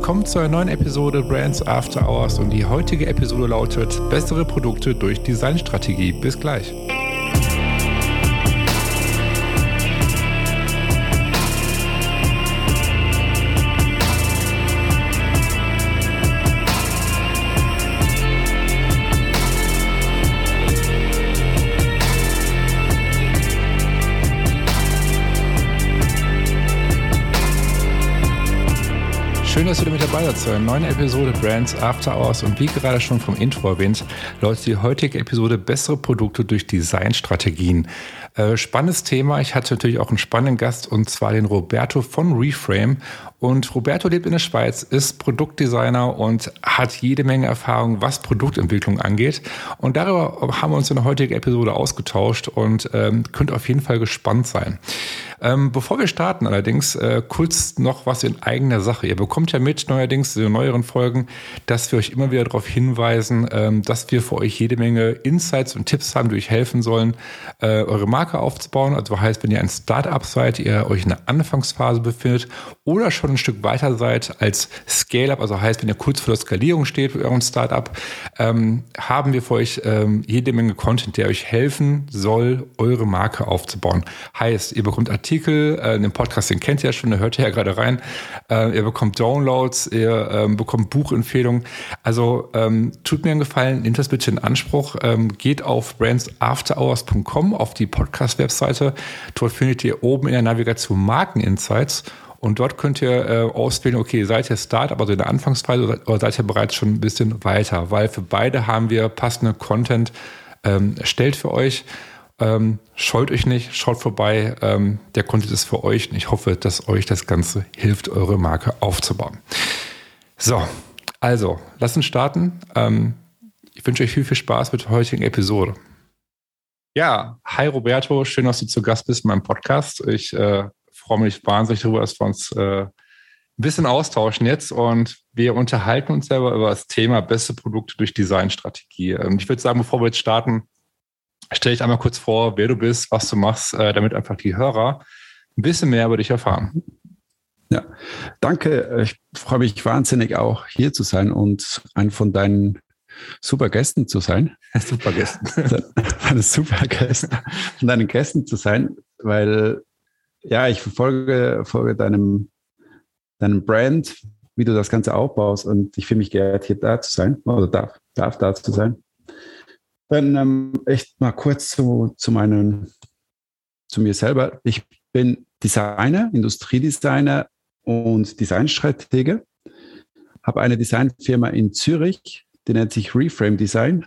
Willkommen zu einer neuen Episode Brands After Hours und die heutige Episode lautet Bessere Produkte durch Designstrategie. Bis gleich. Schön, dass ihr wieder mit dabei seid zu einer neuen Episode Brands After Hours. Und wie gerade schon vom Intro erwähnt, läuft die heutige Episode bessere Produkte durch Designstrategien. Äh, spannendes Thema. Ich hatte natürlich auch einen spannenden Gast und zwar den Roberto von Reframe. Und Roberto lebt in der Schweiz, ist Produktdesigner und hat jede Menge Erfahrung, was Produktentwicklung angeht. Und darüber haben wir uns in der heutigen Episode ausgetauscht und ähm, könnt auf jeden Fall gespannt sein. Ähm, bevor wir starten allerdings, äh, kurz noch was in eigener Sache. Ihr bekommt ja mit neuerdings in den neueren Folgen, dass wir euch immer wieder darauf hinweisen, ähm, dass wir für euch jede Menge Insights und Tipps haben, die euch helfen sollen, äh, eure Marke aufzubauen. Also heißt, wenn ihr ein Startup seid, ihr euch in der Anfangsphase befindet oder schon ein Stück weiter seid als Scale-up, also heißt, wenn ihr kurz vor der Skalierung steht für euren Startup, ähm, haben wir für euch ähm, jede Menge Content, der euch helfen soll, eure Marke aufzubauen. Heißt, ihr bekommt Artikel, äh, den Podcast, den kennt ihr ja schon, da hört ihr ja gerade rein. Äh, ihr bekommt Downloads, ihr ähm, bekommt Buchempfehlungen. Also ähm, tut mir einen Gefallen, nehmt das bitte in Anspruch. Ähm, geht auf brandsafterhours.com auf die Podcast-Webseite. Dort findet ihr oben in der Navigation Markeninsights und dort könnt ihr äh, auswählen, okay, seid ihr Start, also in der Anfangsphase oder seid ihr bereits schon ein bisschen weiter, weil für beide haben wir passende Content ähm, erstellt für euch. Ähm, scheut euch nicht, schaut vorbei. Ähm, der Content ist für euch und ich hoffe, dass euch das Ganze hilft, eure Marke aufzubauen. So, also, lasst uns starten. Ähm, ich wünsche euch viel, viel Spaß mit der heutigen Episode. Ja, hi Roberto, schön, dass du zu Gast bist in meinem Podcast. Ich äh, freue mich wahnsinnig darüber, dass wir uns äh, ein bisschen austauschen jetzt und wir unterhalten uns selber über das Thema beste Produkte durch Designstrategie. Ähm, ich würde sagen, bevor wir jetzt starten, stelle ich einmal kurz vor, wer du bist, was du machst, äh, damit einfach die Hörer ein bisschen mehr über dich erfahren. Ja, danke. Ich freue mich wahnsinnig auch hier zu sein und ein von deinen super Gästen zu sein. super Gästen. Deine super Gästen. Von deinen Gästen zu sein, weil ja, ich verfolge, verfolge deinem, deinem Brand, wie du das Ganze aufbaust und ich fühle mich geehrt, hier da zu sein oder darf, darf da zu sein. Dann ähm, echt mal kurz zu, zu meinen, zu mir selber. Ich bin Designer, Industriedesigner und Designstratege. Habe eine Designfirma in Zürich, die nennt sich Reframe Design.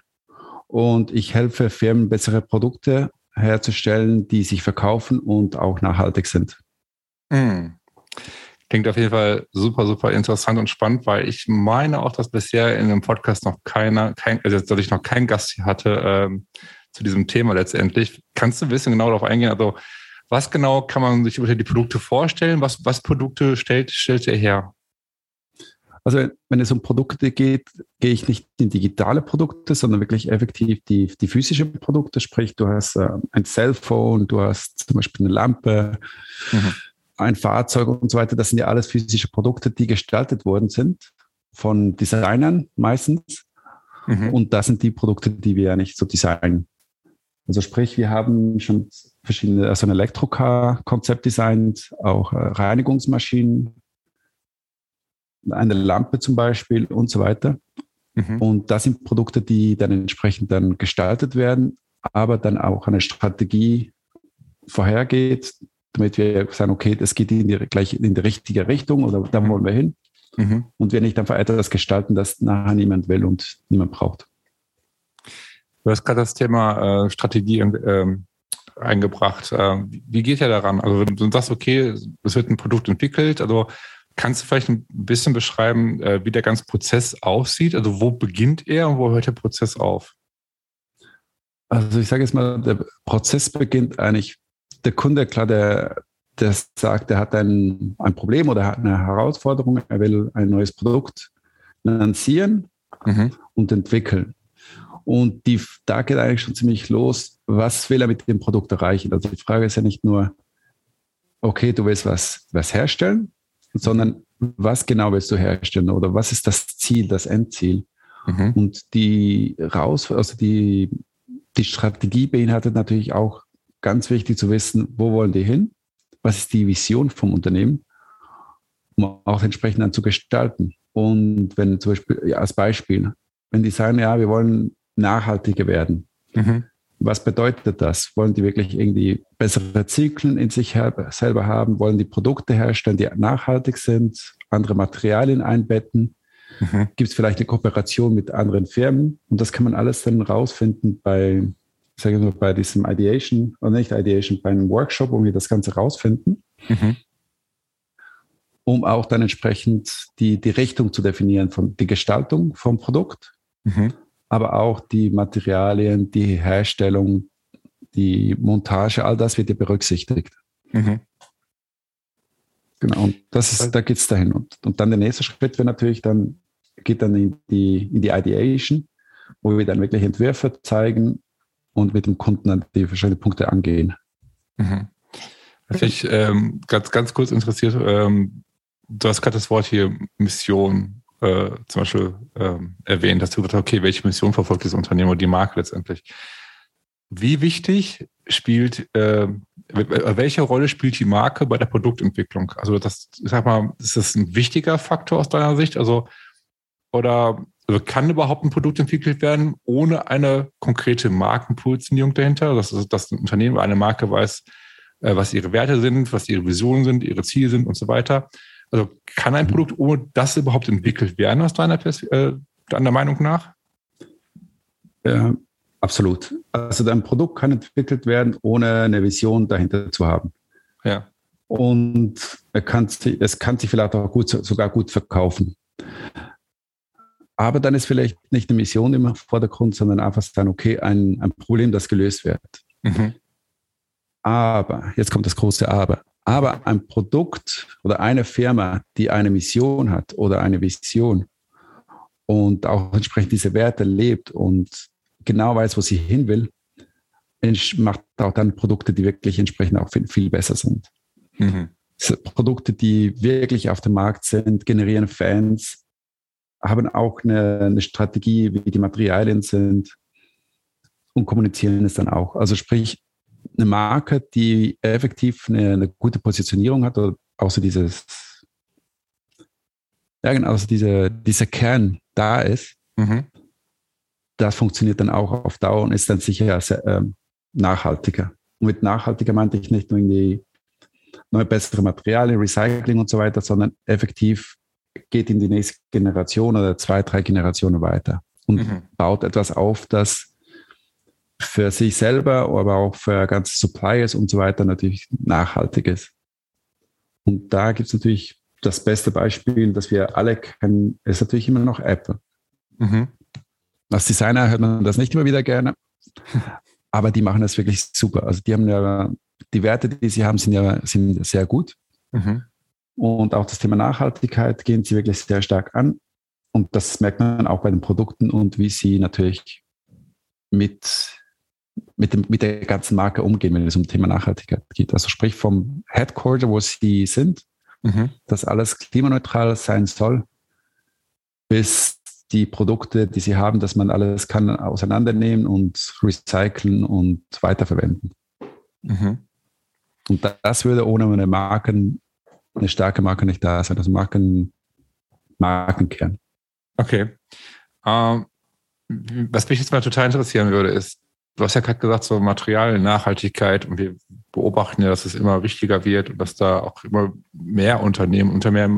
Und ich helfe Firmen, bessere Produkte herzustellen, die sich verkaufen und auch nachhaltig sind. Mhm. Klingt auf jeden Fall super, super interessant und spannend, weil ich meine auch, dass bisher in dem Podcast noch keiner, kein, also dass ich noch keinen Gast hier hatte ähm, zu diesem Thema letztendlich. Kannst du ein bisschen genau darauf eingehen? Also, was genau kann man sich über die Produkte vorstellen? Was, was Produkte stellt, stellt ihr her? Also wenn es um Produkte geht, gehe ich nicht in digitale Produkte, sondern wirklich effektiv die, die physische Produkte. Sprich, du hast äh, ein Cellphone, du hast zum Beispiel eine Lampe, mhm. ein Fahrzeug und so weiter. Das sind ja alles physische Produkte, die gestaltet worden sind von Designern meistens. Mhm. Und das sind die Produkte, die wir ja nicht so designen. Also sprich, wir haben schon verschiedene, also ein Elektrocar-Konzept designt, auch äh, Reinigungsmaschinen, eine Lampe zum Beispiel und so weiter. Mhm. Und das sind Produkte, die dann entsprechend dann gestaltet werden, aber dann auch eine Strategie vorhergeht, damit wir sagen, okay, das geht in die, gleich in die richtige Richtung oder da mhm. wollen wir hin. Mhm. Und wir nicht einfach etwas gestalten, das nachher niemand will und niemand braucht. Du hast gerade das Thema äh, Strategie äh, eingebracht. Äh, wie geht ihr daran? Also wenn du sagst, okay, es wird ein Produkt entwickelt, also Kannst du vielleicht ein bisschen beschreiben, äh, wie der ganze Prozess aussieht? Also wo beginnt er und wo hört der Prozess auf? Also ich sage jetzt mal, der Prozess beginnt eigentlich, der Kunde, klar, der, der sagt, er hat ein, ein Problem oder hat eine Herausforderung, er will ein neues Produkt lancieren mhm. und entwickeln. Und die, da geht eigentlich schon ziemlich los, was will er mit dem Produkt erreichen? Also die Frage ist ja nicht nur, okay, du willst was, was herstellen, sondern was genau willst du herstellen oder was ist das Ziel, das Endziel? Mhm. Und die raus, also die, die Strategie beinhaltet natürlich auch ganz wichtig zu wissen, wo wollen die hin? Was ist die Vision vom Unternehmen? Um auch entsprechend dann zu gestalten. Und wenn zum Beispiel, ja, als Beispiel, wenn die sagen, ja, wir wollen nachhaltiger werden, mhm. Was bedeutet das? Wollen die wirklich irgendwie bessere Zyklen in sich selber haben? Wollen die Produkte herstellen, die nachhaltig sind, andere Materialien einbetten? Mhm. Gibt es vielleicht eine Kooperation mit anderen Firmen? Und das kann man alles dann rausfinden bei, sage ich mal, bei diesem Ideation, oder nicht Ideation, bei einem Workshop, wo wir das Ganze rausfinden. Mhm um auch dann entsprechend die, die Richtung zu definieren von die Gestaltung vom Produkt, mhm. Aber auch die Materialien, die Herstellung, die Montage, all das wird ja berücksichtigt. Mhm. Genau, und das ist, da geht es dahin. Und, und dann der nächste Schritt wäre natürlich dann, geht dann in die, in die Ideation, wo wir dann wirklich Entwürfe zeigen und mit dem Kunden dann die verschiedenen Punkte angehen. Mhm. Vielleicht ähm, ganz, ganz kurz interessiert, ähm, du hast gerade das Wort hier Mission äh, zum Beispiel ähm, erwähnt, dass du gesagt okay, welche Mission verfolgt das Unternehmen oder die Marke letztendlich? Wie wichtig spielt, äh, welche Rolle spielt die Marke bei der Produktentwicklung? Also das, sag mal, ist das ein wichtiger Faktor aus deiner Sicht? Also, oder also kann überhaupt ein Produkt entwickelt werden ohne eine konkrete Markenpositionierung dahinter? Dass, dass ein Unternehmen oder eine Marke weiß, äh, was ihre Werte sind, was ihre Visionen sind, ihre Ziele sind und so weiter. Also kann ein Produkt ohne das überhaupt entwickelt werden, aus deiner, äh, deiner Meinung nach? Ja, absolut. Also dein Produkt kann entwickelt werden, ohne eine Vision dahinter zu haben. Ja. Und kann, es kann sich vielleicht auch gut, sogar gut verkaufen. Aber dann ist vielleicht nicht eine Mission im Vordergrund, sondern einfach dann, okay, ein, ein Problem, das gelöst wird. Mhm. Aber, jetzt kommt das große Aber. Aber ein Produkt oder eine Firma, die eine Mission hat oder eine Vision und auch entsprechend diese Werte lebt und genau weiß, wo sie hin will, macht auch dann Produkte, die wirklich entsprechend auch viel, viel besser sind. Mhm. Produkte, die wirklich auf dem Markt sind, generieren Fans, haben auch eine, eine Strategie, wie die Materialien sind und kommunizieren es dann auch. Also sprich, eine Marke, die effektiv eine, eine gute Positionierung hat, oder so dieses, ja genau, also diese, dieser Kern da ist, mhm. das funktioniert dann auch auf Dauer und ist dann sicher sehr, ähm, nachhaltiger. Und mit nachhaltiger meinte ich nicht nur in die neue bessere Materialien, Recycling und so weiter, sondern effektiv geht in die nächste Generation oder zwei, drei Generationen weiter und mhm. baut etwas auf, das für sich selber, aber auch für ganze Suppliers und so weiter natürlich nachhaltig ist. Und da gibt es natürlich das beste Beispiel, das wir alle kennen, ist natürlich immer noch Apple. Mhm. Als Designer hört man das nicht immer wieder gerne, aber die machen das wirklich super. Also die haben ja, die Werte, die sie haben, sind ja sind sehr gut. Mhm. Und auch das Thema Nachhaltigkeit gehen sie wirklich sehr stark an. Und das merkt man auch bei den Produkten und wie sie natürlich mit mit, dem, mit der ganzen Marke umgehen, wenn es um Thema Nachhaltigkeit geht. Also sprich vom Headquarter, wo sie sind, mhm. dass alles klimaneutral sein soll, bis die Produkte, die sie haben, dass man alles kann auseinandernehmen und recyceln und weiterverwenden. Mhm. Und das würde ohne eine Marken, eine starke Marke nicht da sein. Also Marken, Markenkern. Okay. Ähm, was mich jetzt mal total interessieren würde, ist, du hast ja gerade gesagt, so Material, Nachhaltigkeit und wir beobachten ja, dass es immer wichtiger wird und dass da auch immer mehr Unternehmen, unter mehr,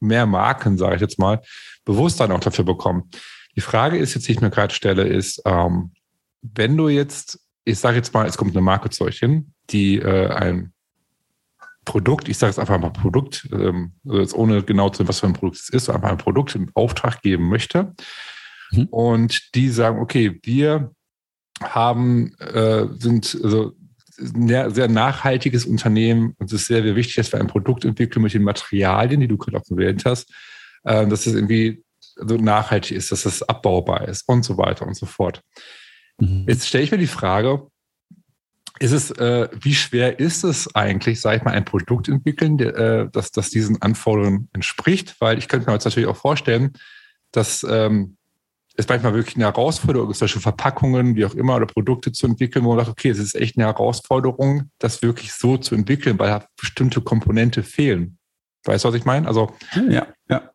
mehr Marken, sage ich jetzt mal, Bewusstsein auch dafür bekommen. Die Frage ist jetzt, die ich mir gerade stelle, ist, ähm, wenn du jetzt, ich sage jetzt mal, es kommt eine Marke zu euch hin, die äh, ein Produkt, ich sage jetzt einfach mal Produkt, ähm, also jetzt ohne genau zu wissen, was für ein Produkt es ist, einfach ein Produkt im Auftrag geben möchte. Mhm. Und die sagen, okay, wir haben, äh, sind also sehr, sehr nachhaltiges Unternehmen und es ist sehr, sehr wichtig, dass wir ein Produkt entwickeln mit den Materialien, die du gerade auch erwähnt hast, äh, dass es irgendwie so nachhaltig ist, dass es abbaubar ist und so weiter und so fort. Mhm. Jetzt stelle ich mir die Frage, ist es, äh, wie schwer ist es eigentlich, sag ich mal, ein Produkt entwickeln, der, äh, das, das diesen Anforderungen entspricht? Weil ich könnte mir jetzt natürlich auch vorstellen, dass ähm, es manchmal wirklich eine Herausforderung ist, solche Verpackungen, wie auch immer, oder Produkte zu entwickeln, wo man sagt, okay, es ist echt eine Herausforderung, das wirklich so zu entwickeln, weil halt bestimmte Komponente fehlen. Weißt du, was ich meine? Also, ja, ja.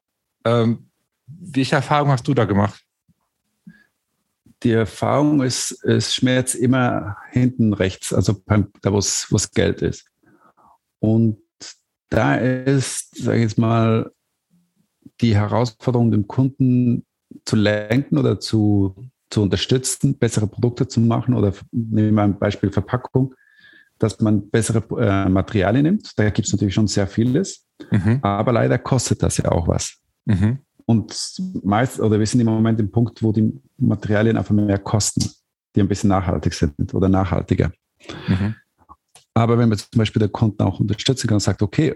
Ähm, welche Erfahrung hast du da gemacht? die Erfahrung ist, es schmerzt immer hinten rechts, also beim, da, wo es Geld ist. Und da ist, sage ich jetzt mal, die Herausforderung, den Kunden zu lenken oder zu, zu unterstützen, bessere Produkte zu machen oder nehmen wir ein Beispiel Verpackung, dass man bessere äh, Materialien nimmt. Da gibt es natürlich schon sehr vieles, mhm. aber leider kostet das ja auch was. Mhm. Und meist, oder wir sind im Moment im Punkt, wo die Materialien einfach mehr kosten, die ein bisschen nachhaltig sind oder nachhaltiger. Mhm. Aber wenn man zum Beispiel der Kunden auch unterstützen kann und sagt, okay,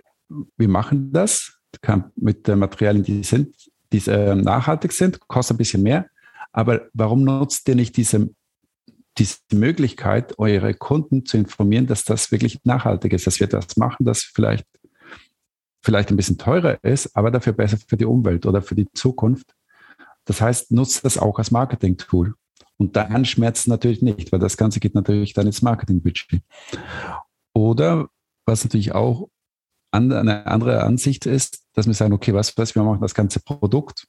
wir machen das, kann mit den Materialien, die sind, die äh, nachhaltig sind, kostet ein bisschen mehr, aber warum nutzt ihr nicht diese, diese Möglichkeit, eure Kunden zu informieren, dass das wirklich nachhaltig ist, dass wir das machen, das vielleicht vielleicht ein bisschen teurer ist, aber dafür besser für die Umwelt oder für die Zukunft. Das heißt, nutzt das auch als Marketing-Tool. Und dann schmerzt natürlich nicht, weil das Ganze geht natürlich dann ins Marketingbudget. Oder was natürlich auch eine andere Ansicht ist, dass wir sagen, okay, was, was wir machen das ganze Produkt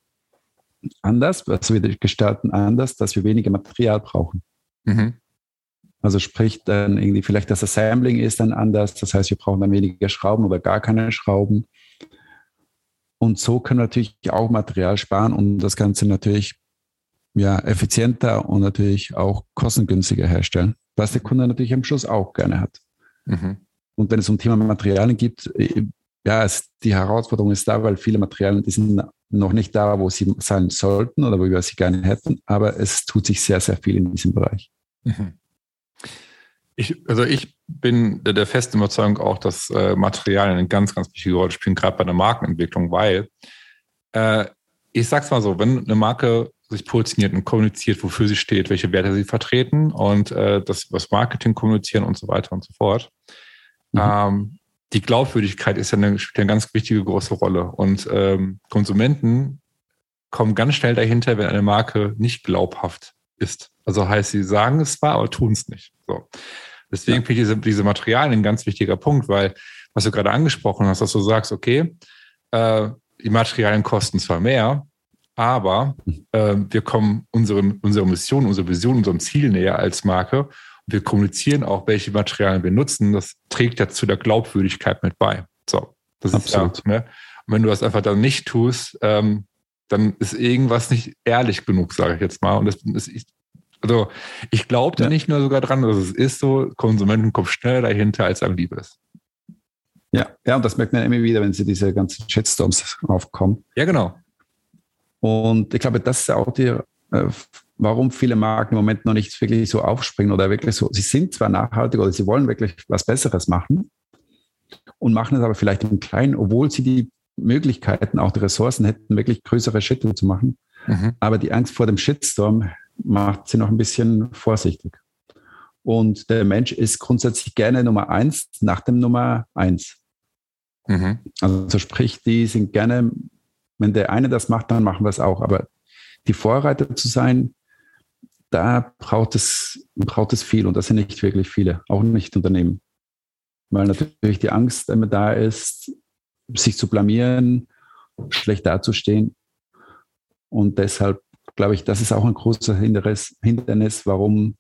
anders, also wir gestalten anders, dass wir weniger Material brauchen. Mhm. Also sprich dann irgendwie vielleicht das Assembling ist dann anders. Das heißt, wir brauchen dann weniger Schrauben oder gar keine Schrauben. Und so können wir natürlich auch Material sparen und das Ganze natürlich ja, effizienter und natürlich auch kostengünstiger herstellen, was der Kunde natürlich am Schluss auch gerne hat. Mhm. Und wenn es um Thema Materialien geht, äh, ja, die Herausforderung ist da, weil viele Materialien, die sind noch nicht da, wo sie sein sollten oder wo wir sie gerne hätten, aber es tut sich sehr, sehr viel in diesem Bereich. Mhm. Ich, also ich bin der, der festen Überzeugung auch, dass äh, Materialien eine ganz, ganz wichtige Rolle spielen, gerade bei der Markenentwicklung, weil äh, ich sag's mal so, wenn eine Marke sich positioniert und kommuniziert, wofür sie steht, welche Werte sie vertreten und äh, das was Marketing kommunizieren und so weiter und so fort. Mhm. Ähm, die Glaubwürdigkeit ist ja eine, spielt eine ganz wichtige große Rolle. Und ähm, Konsumenten kommen ganz schnell dahinter, wenn eine Marke nicht glaubhaft ist. Also heißt, sie sagen es zwar, aber tun es nicht. So. Deswegen ja. finde ich diese, diese Materialien ein ganz wichtiger Punkt, weil, was du gerade angesprochen hast, dass du sagst, okay, äh, die Materialien kosten zwar mehr, aber äh, wir kommen unseren, unserer Mission, unserer Vision, unserem Ziel näher als Marke. Wir kommunizieren auch, welche Materialien wir nutzen. Das trägt ja zu der Glaubwürdigkeit mit bei. So, das Absolut. ist ja, ne? Und wenn du das einfach dann nicht tust, ähm, dann ist irgendwas nicht ehrlich genug, sage ich jetzt mal. Und das, ist, also ich glaube da ja. nicht nur sogar dran, dass es ist so, Konsumenten kommen schneller dahinter, als am lieb ist. Ja, ja, und das merkt man immer wieder, wenn sie diese ganzen Shitstorms aufkommen. Ja, genau. Und ich glaube, das ist auch die, äh, warum viele Marken im Moment noch nicht wirklich so aufspringen oder wirklich so, sie sind zwar nachhaltig oder sie wollen wirklich was Besseres machen und machen es aber vielleicht im Kleinen, obwohl sie die Möglichkeiten, auch die Ressourcen hätten, wirklich größere Schritte zu machen. Mhm. Aber die Angst vor dem Shitstorm macht sie noch ein bisschen vorsichtig. Und der Mensch ist grundsätzlich gerne Nummer eins nach dem Nummer eins. Mhm. Also sprich, die sind gerne, wenn der eine das macht, dann machen wir es auch. Aber die Vorreiter zu sein, da braucht es, braucht es viel und das sind nicht wirklich viele, auch nicht Unternehmen. Weil natürlich die Angst immer da ist, sich zu blamieren, schlecht dazustehen. Und deshalb glaube ich, das ist auch ein großes Hindernis, warum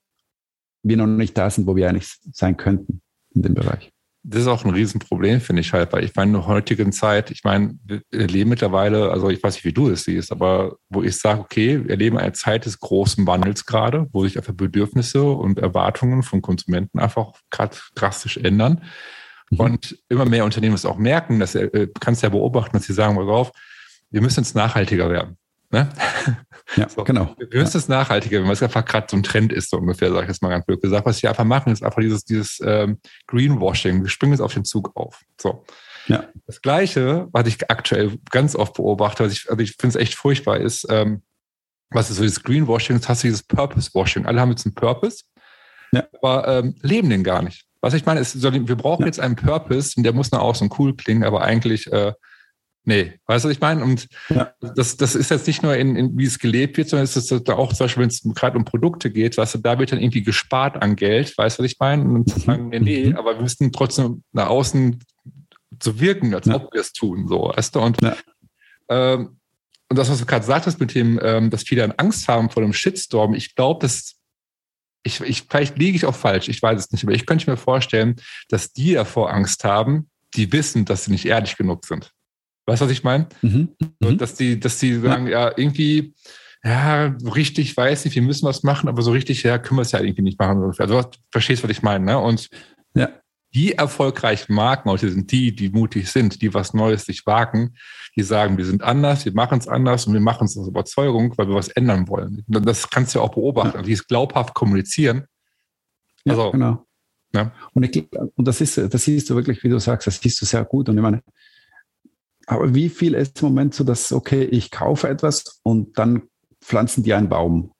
wir noch nicht da sind, wo wir eigentlich sein könnten in dem Bereich. Das ist auch ein Riesenproblem, finde ich halt, weil ich meine, in der heutigen Zeit, ich meine, wir leben mittlerweile, also ich weiß nicht, wie du es siehst, aber wo ich sage, okay, wir leben eine Zeit des großen Wandels gerade, wo sich einfach Bedürfnisse und Erwartungen von Konsumenten einfach gerade drastisch ändern. Mhm. Und immer mehr Unternehmen es auch merken, du äh, kannst ja beobachten, dass sie sagen, pass auf, wir müssen jetzt nachhaltiger werden. Ne? Ja, so. genau. Wir müssen es nachhaltiger, wenn es einfach gerade so ein Trend ist, so ungefähr, sage ich jetzt mal ganz blöd gesagt. Was wir einfach machen, ist einfach dieses, dieses ähm, Greenwashing. Wir springen jetzt auf den Zug auf. So. Ja. Das Gleiche, was ich aktuell ganz oft beobachte, was ich, also ich finde es echt furchtbar, ist, ähm, was ist so dieses Greenwashing, jetzt hast du dieses Purpose-Washing. Alle haben jetzt einen Purpose. ja. aber ähm, leben den gar nicht. Was ich meine, ist, wir brauchen ja. jetzt einen Purpose und der muss nach außen cool klingen, aber eigentlich, äh, nee, weißt du, was ich meine? Und ja. das, das ist jetzt nicht nur in, in, wie es gelebt wird, sondern es ist auch zum Beispiel, wenn es gerade um Produkte geht, weißt du, da wird dann irgendwie gespart an Geld, weißt du, was ich meine? Und mhm. sagen, nee, nee, mhm. aber wir müssen trotzdem nach außen so wirken, als ja. ob wir es tun, so, weißt du? Und, ähm, und das, was du gerade sagtest mit dem, ähm, dass viele dann Angst haben vor einem Shitstorm, ich glaube, dass ich, ich, vielleicht liege ich auch falsch, ich weiß es nicht, aber ich könnte mir vorstellen, dass die davor Angst haben, die wissen, dass sie nicht ehrlich genug sind. Weißt du, was ich meine? Mhm. Und mhm. dass die, dass die sagen, ja, ja irgendwie, ja, richtig, weiß nicht, wir müssen was machen, aber so richtig, ja, können wir es ja irgendwie nicht machen. Also, du verstehst, was ich meine, ne? Und ja die erfolgreichen Marken heute sind die, die mutig sind, die was Neues sich wagen, die sagen, wir sind anders, wir machen es anders und wir machen es aus Überzeugung, weil wir was ändern wollen. Das kannst du ja auch beobachten, ja. die es glaubhaft kommunizieren. Also, ja, genau. Ja. Und, ich, und das ist, das siehst du wirklich, wie du sagst, das siehst du sehr gut. Und ich meine, aber wie viel ist im Moment so, dass, okay, ich kaufe etwas und dann pflanzen die einen Baum?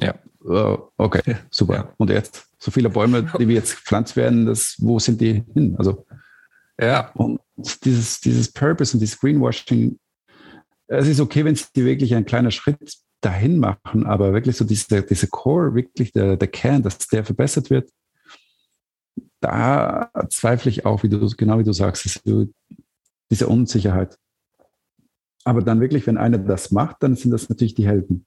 Ja. Uh, okay, super. Ja. Und jetzt? So viele Bäume, die wir jetzt gepflanzt werden, das, wo sind die hin? Also, ja. Und dieses, dieses Purpose und dieses Greenwashing, es ist okay, wenn sie wirklich ein kleiner Schritt dahin machen, aber wirklich so diese, diese Core, wirklich der, der Kern, dass der verbessert wird, da zweifle ich auch, wie du, genau wie du sagst, diese Unsicherheit. Aber dann wirklich, wenn einer das macht, dann sind das natürlich die Helden.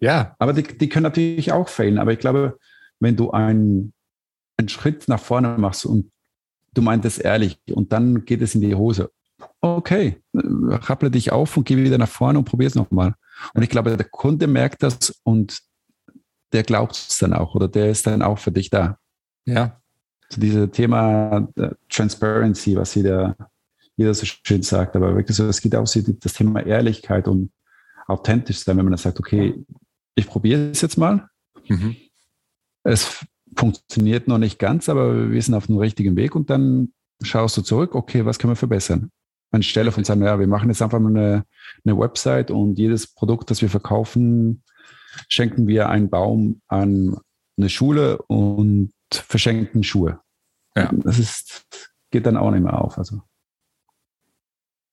Ja. Aber die, die können natürlich auch failen. Aber ich glaube, wenn du einen, einen Schritt nach vorne machst und du meintest ehrlich und dann geht es in die Hose. Okay, rapple dich auf und geh wieder nach vorne und probier es nochmal. Und ich glaube, der Kunde merkt das und der glaubt es dann auch oder der ist dann auch für dich da. Ja. So dieses Thema äh, Transparency, was jeder, jeder so schön sagt, aber wirklich so, es geht auch so das Thema Ehrlichkeit und authentisch sein, wenn man dann sagt, okay, ich probiere es jetzt mal. Mhm. Es funktioniert noch nicht ganz, aber wir sind auf dem richtigen Weg und dann schaust du zurück, okay, was können wir verbessern? Anstelle von sagen, ja, wir machen jetzt einfach mal eine, eine Website und jedes Produkt, das wir verkaufen, schenken wir einen Baum an eine Schule und verschenken Schuhe. Ja. Das ist, geht dann auch nicht mehr auf. Also.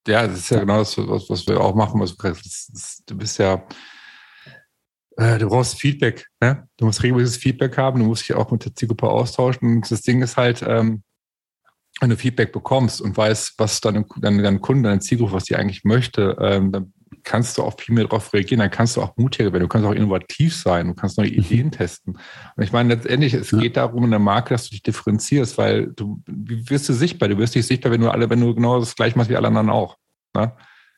Ja, das ist ja genau das, was, was wir auch machen. Also, du bist ja äh, du brauchst Feedback. Ne? Du musst regelmäßiges Feedback haben, du musst dich auch mit der Zielgruppe austauschen. Und das Ding ist halt, ähm, wenn du Feedback bekommst und weißt, was deine, deine, deine Kunden, deine Zielgruppe, was die eigentlich möchte, ähm, dann kannst du auch viel mehr darauf reagieren, dann kannst du auch mutiger werden, du kannst auch innovativ sein, du kannst neue mhm. Ideen testen. Und ich meine, letztendlich, es ja. geht darum in der Marke, dass du dich differenzierst, weil du, wirst du sichtbar? Du wirst dich sichtbar, wenn du alle, wenn du genau das gleiche machst wie alle anderen auch. Ne?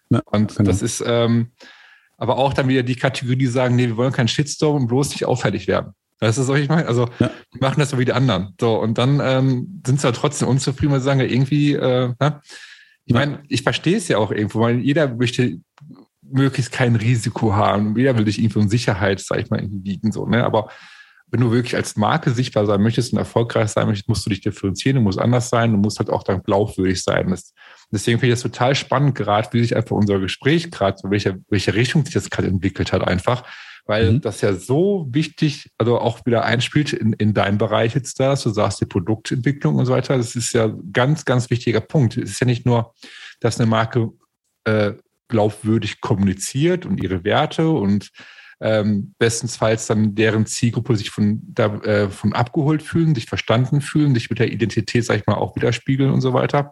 Ja, und genau. das ist, ähm, aber auch dann wieder die Kategorie, die sagen, nee, wir wollen keinen Shitstorm und bloß nicht auffällig werden. Weißt du, was ich meine? Also, ja. die machen das so wie die anderen. So, und dann ähm, sind sie halt trotzdem unzufrieden, weil sie sagen, ja, irgendwie, äh, ne? ich meine, ich verstehe es ja auch irgendwo, weil jeder möchte möglichst kein Risiko haben. Jeder will dich irgendwie in Sicherheit, sag ich mal, irgendwie wiegen, so, ne? Aber wenn du wirklich als Marke sichtbar sein möchtest und erfolgreich sein möchtest, musst du dich differenzieren, du musst anders sein, du musst halt auch dann glaubwürdig sein. Das, deswegen finde ich das total spannend, gerade wie sich einfach unser Gespräch gerade, so welche, welche Richtung sich das gerade entwickelt hat, einfach. Weil mhm. das ja so wichtig, also auch wieder einspielt in, in deinem Bereich jetzt da, du sagst die Produktentwicklung und so weiter. Das ist ja ganz, ganz wichtiger Punkt. Es ist ja nicht nur, dass eine Marke äh, glaubwürdig kommuniziert und ihre Werte und ähm, bestensfalls dann deren Zielgruppe sich von, da, äh, von abgeholt fühlen, sich verstanden fühlen, sich mit der Identität, sag ich mal, auch widerspiegeln und so weiter.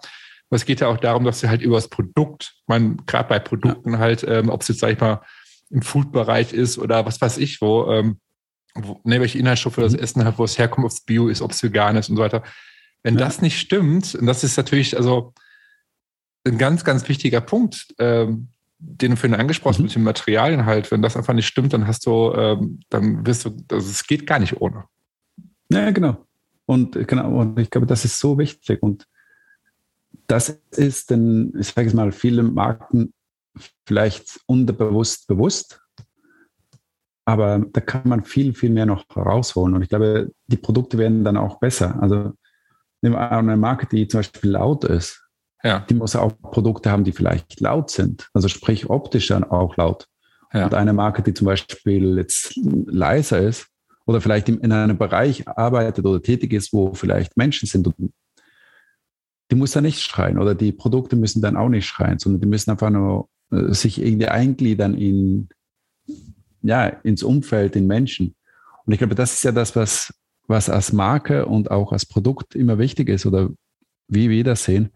Aber es geht ja auch darum, dass sie halt über das Produkt, man gerade bei Produkten ja. halt, ähm, ob es jetzt, sag ich mal, im Food-Bereich ist oder was weiß ich, wo, ähm, wo ne, welche Inhaltsstoffe das mhm. Essen hat, wo es herkommt, ob es Bio ist, ob es vegan ist und so weiter. Wenn ja. das nicht stimmt, und das ist natürlich also ein ganz, ganz wichtiger Punkt, ähm, den du vorhin angesprochen mhm. mit den Materialien halt, wenn das einfach nicht stimmt, dann hast du, ähm, dann wirst du, also es geht gar nicht ohne. Ja, genau. Und genau, und ich glaube, das ist so wichtig. Und das ist denn, ich sage es mal, viele Marken vielleicht unterbewusst bewusst, aber da kann man viel, viel mehr noch rausholen. Und ich glaube, die Produkte werden dann auch besser. Also eine Marke, die zum Beispiel laut ist, ja. Die muss auch Produkte haben, die vielleicht laut sind. Also sprich optisch dann auch laut. Ja. Und eine Marke, die zum Beispiel jetzt leiser ist oder vielleicht in, einem Bereich arbeitet oder tätig ist, wo vielleicht Menschen sind. die muss da nicht schreien oder die Produkte müssen dann auch nicht schreien, sondern die müssen einfach nur äh, sich irgendwie eingliedern in, ja, ins Umfeld, in Menschen. Und ich glaube, das ist ja das, was, was als Marke und auch als Produkt immer wichtig ist oder wie wir das sehen.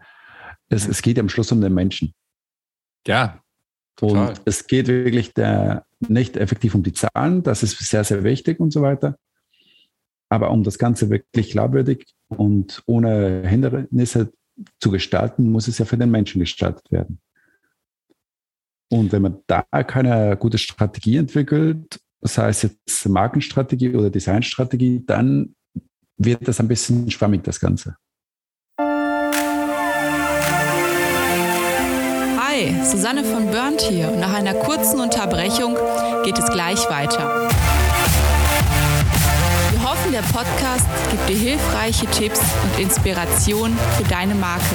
Es, es geht am Schluss um den Menschen. Ja. Total. Und es geht wirklich der, nicht effektiv um die Zahlen, das ist sehr, sehr wichtig und so weiter. Aber um das Ganze wirklich glaubwürdig und ohne Hindernisse zu gestalten, muss es ja für den Menschen gestaltet werden. Und wenn man da keine gute Strategie entwickelt, das heißt jetzt Markenstrategie oder Designstrategie, dann wird das ein bisschen schwammig, das Ganze. Hi, Susanne von Burnt hier und nach einer kurzen Unterbrechung geht es gleich weiter. Wir hoffen, der Podcast gibt dir hilfreiche Tipps und Inspiration für deine Marke.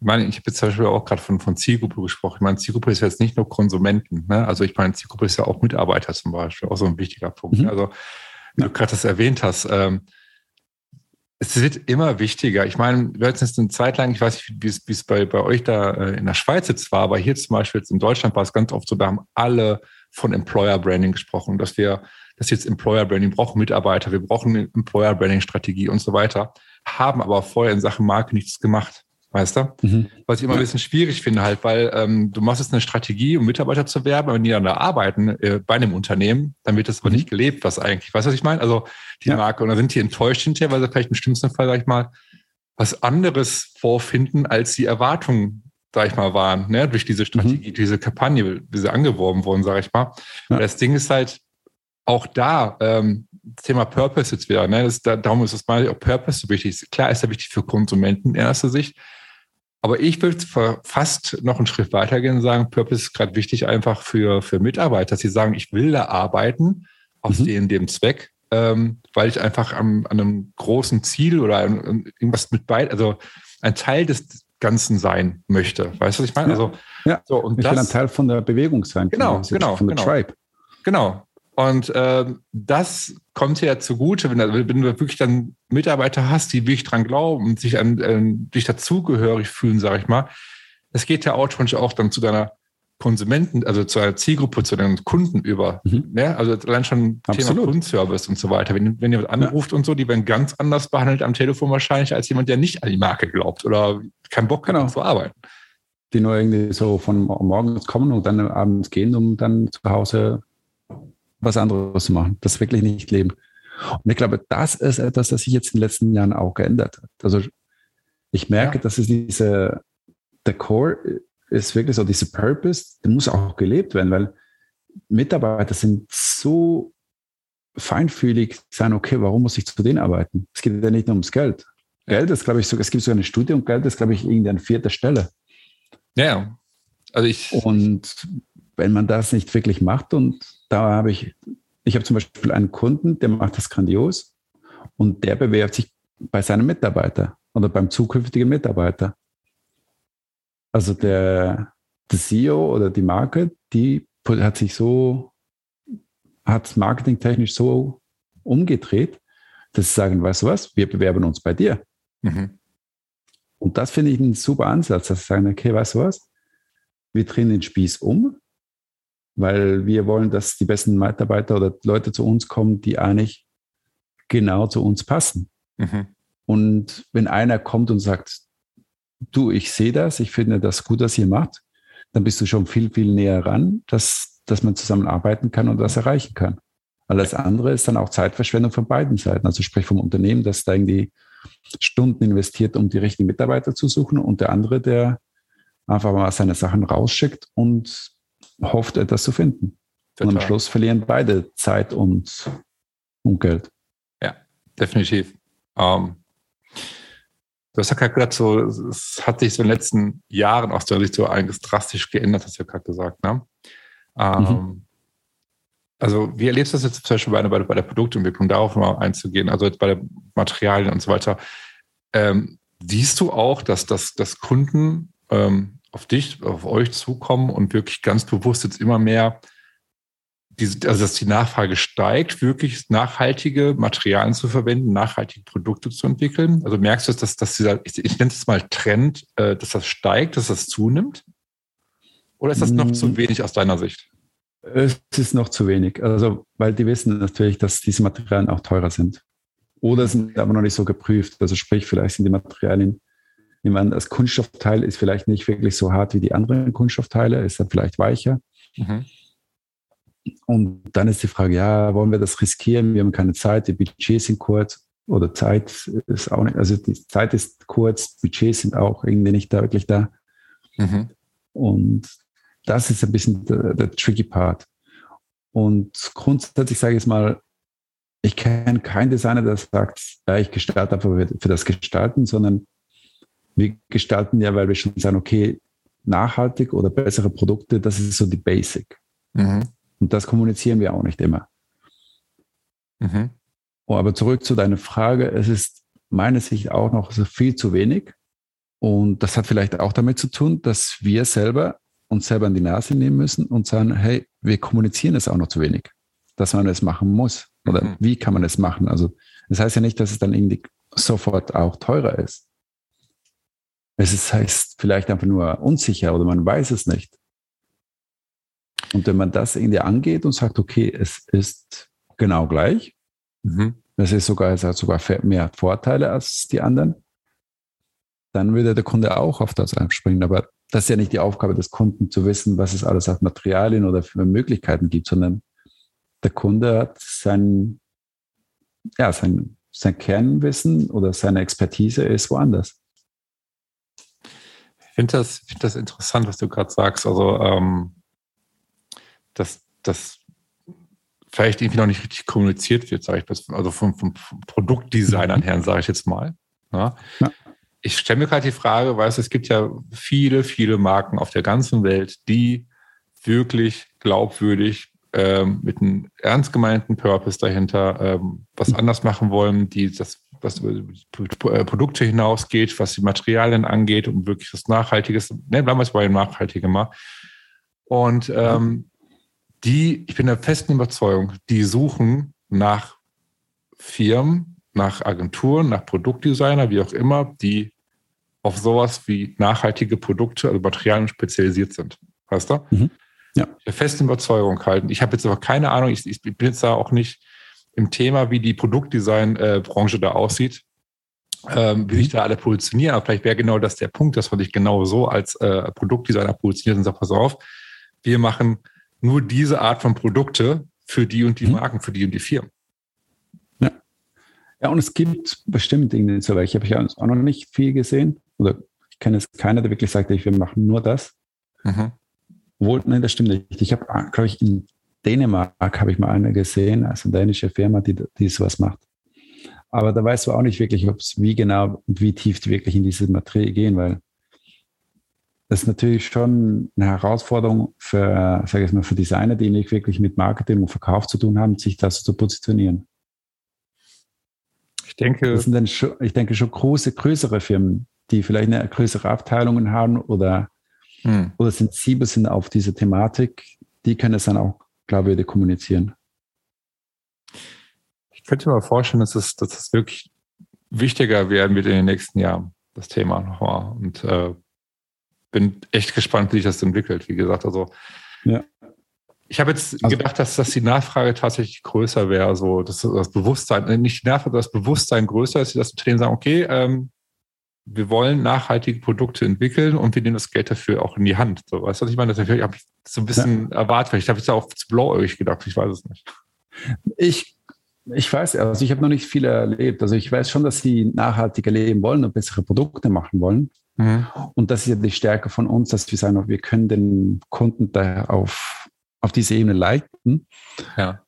ich meine, ich habe zum Beispiel auch gerade von, von Zielgruppe gesprochen. Ich meine, Zielgruppe ist jetzt nicht nur Konsumenten. Ne? Also ich meine, Zielgruppe ist ja auch Mitarbeiter zum Beispiel, auch so ein wichtiger Punkt. Mhm. Also wie du gerade das erwähnt hast, ähm, es wird immer wichtiger. Ich meine, wir hatten jetzt eine Zeit lang, ich weiß nicht, wie es, wie es bei, bei euch da äh, in der Schweiz jetzt war, aber hier zum Beispiel jetzt in Deutschland war es ganz oft so, da haben alle von Employer Branding gesprochen, dass wir dass jetzt Employer Branding brauchen Mitarbeiter, wir brauchen eine Employer Branding Strategie und so weiter, haben aber vorher in Sachen Marke nichts gemacht. Weißt du? Mhm. Was ich immer ein bisschen schwierig finde, halt, weil ähm, du machst jetzt eine Strategie, um Mitarbeiter zu werben, aber wenn die dann da arbeiten äh, bei einem Unternehmen, dann wird das aber mhm. nicht gelebt, was eigentlich. Weißt du, was ich meine? Also die ja. Marke. Und dann sind die enttäuscht hinterher, weil sie vielleicht im schlimmsten Fall, sag ich mal, was anderes vorfinden, als die Erwartungen, sag ich mal, waren, ne? durch diese Strategie, mhm. diese Kampagne, wie sie angeworben wurden, sag ich mal. Ja. das Ding ist halt, auch da, ähm, Thema Purpose jetzt wieder, ne? Das, da, darum ist es mal auch Purpose so wichtig. Klar ist er wichtig für Konsumenten in erster Sicht, aber ich würde fast noch einen Schritt weitergehen und sagen, Purpose ist gerade wichtig einfach für, für Mitarbeiter, dass sie sagen, ich will da arbeiten aus mhm. dem, dem Zweck, ähm, weil ich einfach am, an einem großen Ziel oder an, irgendwas mit bei, also ein Teil des Ganzen sein möchte. Weißt du, was ich meine? Ja. Also, ja. So, und ich das, will ein Teil von der Bewegung sein. Genau, genau. Von der genau. Tribe. Genau. Und ähm, das kommt ja zugute, wenn, wenn, du wirklich dann Mitarbeiter hast, die wirklich dran glauben und sich an äh, dich dazugehörig fühlen, sage ich mal. Es geht ja automatisch auch dann zu deiner Konsumenten, also zu einer Zielgruppe, zu deinen Kunden über. Mhm. Ne? Also allein schon Absolut. Thema Kundenservice und so weiter. Wenn, wenn jemand anruft ja. und so, die werden ganz anders behandelt am Telefon wahrscheinlich als jemand, der nicht an die Marke glaubt oder keinen Bock hat, genau. zu arbeiten. Die nur irgendwie so von morgens kommen und dann abends gehen, um dann zu Hause was anderes zu machen, das wirklich nicht leben. Und ich glaube, das ist etwas, das sich jetzt in den letzten Jahren auch geändert hat. Also ich merke, ja. dass es diese, der Core ist wirklich so, diese Purpose, der muss auch gelebt werden, weil Mitarbeiter sind so feinfühlig, sagen, okay, warum muss ich zu denen arbeiten? Es geht ja nicht nur ums Geld. Geld ist, glaube ich, so, es gibt sogar eine Studie und Geld ist, glaube ich, irgendwie an vierter Stelle. Ja, also ich. Und wenn man das nicht wirklich macht und da habe ich, ich habe zum Beispiel einen Kunden, der macht das grandios und der bewerbt sich bei seinem Mitarbeiter oder beim zukünftigen Mitarbeiter. Also der, der CEO oder die Marke, die hat sich so, hat marketingtechnisch so umgedreht, dass sie sagen, weißt du was, wir bewerben uns bei dir. Mhm. Und das finde ich einen super Ansatz, dass sie sagen, okay, weißt du was, wir drehen den Spieß um, weil wir wollen, dass die besten Mitarbeiter oder Leute zu uns kommen, die eigentlich genau zu uns passen. Mhm. Und wenn einer kommt und sagt, du, ich sehe das, ich finde das gut, was ihr macht, dann bist du schon viel, viel näher ran, dass, dass man zusammenarbeiten kann und das erreichen kann. Alles andere ist dann auch Zeitverschwendung von beiden Seiten. Also sprich vom Unternehmen, das da irgendwie Stunden investiert, um die richtigen Mitarbeiter zu suchen und der andere, der einfach mal seine Sachen rausschickt und hofft, etwas zu finden. Total. Und am Schluss verlieren beide Zeit und, und Geld. Ja, definitiv. Ähm, du hast ja gerade gesagt, so, es hat sich so in den letzten Jahren aus der Sicht so einiges drastisch geändert, hast du ja gerade gesagt. Ne? Ähm, mhm. Also, wie erlebst du das jetzt zum Beispiel bei, bei, bei der Produktentwicklung, darauf mal einzugehen, also jetzt bei den Materialien und so weiter? Ähm, siehst du auch, dass, dass, dass Kunden ähm, auf dich, auf euch zukommen und wirklich ganz bewusst jetzt immer mehr, diese, also dass die Nachfrage steigt, wirklich nachhaltige Materialien zu verwenden, nachhaltige Produkte zu entwickeln? Also merkst du, dass, dass dieser, ich, ich nenne es mal Trend, äh, dass das steigt, dass das zunimmt? Oder ist das noch zu mm. wenig aus deiner Sicht? Es ist noch zu wenig. Also, weil die wissen natürlich, dass diese Materialien auch teurer sind. Oder sind aber noch nicht so geprüft. Also sprich, vielleicht sind die Materialien, ich meine, das Kunststoffteil ist vielleicht nicht wirklich so hart wie die anderen Kunststoffteile, ist dann vielleicht weicher. Mhm. Und dann ist die Frage, ja, wollen wir das riskieren? Wir haben keine Zeit, die Budgets sind kurz oder Zeit ist auch nicht, also die Zeit ist kurz, Budgets sind auch irgendwie nicht da wirklich da. Mhm. Und das ist ein bisschen der, der tricky Part. Und grundsätzlich sage ich es mal, ich kenne keinen Designer, der sagt, ja, ich gestalte einfach für das Gestalten, sondern wir gestalten ja, weil wir schon sagen, okay, nachhaltig oder bessere Produkte, das ist so die Basic. Mhm. Und das kommunizieren wir auch nicht immer. Mhm. Oh, aber zurück zu deiner Frage, es ist meiner Sicht auch noch so viel zu wenig. Und das hat vielleicht auch damit zu tun, dass wir selber uns selber an die Nase nehmen müssen und sagen, hey, wir kommunizieren es auch noch zu wenig, dass man es machen muss. Oder mhm. wie kann man es machen? Also das heißt ja nicht, dass es dann irgendwie sofort auch teurer ist. Es ist, heißt vielleicht einfach nur unsicher oder man weiß es nicht. Und wenn man das irgendwie angeht und sagt, okay, es ist genau gleich, mhm. das ist sogar, es hat sogar mehr Vorteile als die anderen, dann würde der Kunde auch auf das einspringen. Aber das ist ja nicht die Aufgabe des Kunden zu wissen, was es alles an Materialien oder für Möglichkeiten gibt, sondern der Kunde hat sein, ja, sein, sein Kernwissen oder seine Expertise ist woanders. Ich finde das, find das interessant, was du gerade sagst. Also, ähm, dass das vielleicht irgendwie noch nicht richtig kommuniziert wird, sage ich das, also vom, vom Produktdesignern her, sage ich jetzt mal. Ja? Ja ich stelle mir gerade die Frage, weißt du, es gibt ja viele, viele Marken auf der ganzen Welt, die wirklich glaubwürdig ähm, mit einem ernst gemeinten Purpose dahinter ähm, was anders machen wollen, die das, was über äh, Produkte hinausgeht, was die Materialien angeht und wirklich das Nachhaltiges, ne, bleiben wir jetzt bei dem Nachhaltigen mal. Und ähm, die, ich bin der festen Überzeugung, die suchen nach Firmen, nach Agenturen, nach Produktdesigner, wie auch immer, die auf sowas wie nachhaltige Produkte, also Materialien spezialisiert sind. Weißt du? Mhm. Ja. Der festen Überzeugung halten. Ich habe jetzt aber keine Ahnung, ich, ich, bin jetzt da auch nicht im Thema, wie die Produktdesign-Branche da aussieht, ähm, wie sich da alle positionieren. Aber vielleicht wäre genau das der Punkt, dass man sich genau so als äh, Produktdesigner positioniert und sagt, pass auf, wir machen nur diese Art von Produkte für die und die mhm. Marken, für die und die Firmen. Ja, und es gibt bestimmt Dinge so, weil ich habe ja auch noch nicht viel gesehen. Oder ich kenne es keiner, der wirklich sagt, wir machen nur das. Mhm. Wohl, nein, das stimmt nicht. Ich habe, glaube ich, in Dänemark habe ich mal eine gesehen, also eine dänische Firma, die, die sowas macht. Aber da weißt du auch nicht wirklich, ob es wie genau und wie tief die wirklich in diese Materie gehen, weil das ist natürlich schon eine Herausforderung für, sage ich mal, für Designer, die nicht wirklich mit Marketing und Verkauf zu tun haben, sich das zu positionieren. Ich denke. Das sind dann schon, ich denke schon große, größere Firmen, die vielleicht eine größere Abteilungen haben oder, hm. oder sensibel sind auf diese Thematik, die können es dann auch, glaube ich, kommunizieren. Ich könnte mir vorstellen, dass es, dass es wirklich wichtiger werden wird in den nächsten Jahren, das Thema nochmal. Und äh, bin echt gespannt, wie sich das entwickelt. Wie gesagt, also ja. Ich habe jetzt also, gedacht, dass, dass die Nachfrage tatsächlich größer wäre, so dass das Bewusstsein, äh, nicht die Nachfrage, das Bewusstsein größer ist, dass Unternehmen sagen, okay, ähm, wir wollen nachhaltige Produkte entwickeln und wir nehmen das Geld dafür auch in die Hand. So, weißt du, was ich meine? Das habe ich so ein bisschen ja. erwartet. Ich habe jetzt auch zu blauäugig gedacht, ich weiß es nicht. Ich, ich weiß, also ich habe noch nicht viel erlebt. Also ich weiß schon, dass sie nachhaltiger leben wollen und bessere Produkte machen wollen. Mhm. Und das ist ja die Stärke von uns, dass wir sagen, wir können den Kunden da auf auf diese Ebene leiten. Ja.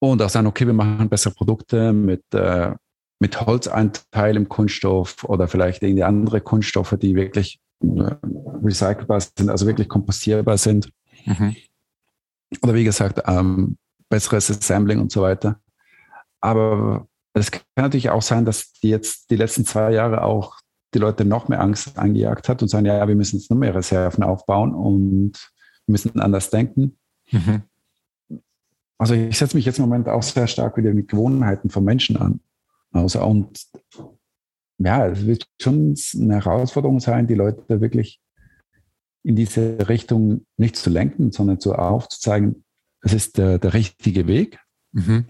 Und auch sagen, okay, wir machen bessere Produkte mit, äh, mit Holzanteil im Kunststoff oder vielleicht irgendwie andere Kunststoffe, die wirklich recycelbar sind, also wirklich kompostierbar sind. Mhm. Oder wie gesagt, ähm, besseres Assembling und so weiter. Aber es kann natürlich auch sein, dass die jetzt die letzten zwei Jahre auch die Leute noch mehr Angst eingejagt hat und sagen, ja, wir müssen jetzt noch mehr Reserven aufbauen und müssen anders denken. Mhm. Also ich setze mich jetzt im Moment auch sehr stark wieder mit Gewohnheiten von Menschen an. Also und ja, es wird schon eine Herausforderung sein, die Leute wirklich in diese Richtung nicht zu lenken, sondern zu aufzuzeigen, es ist der, der richtige Weg. Mhm.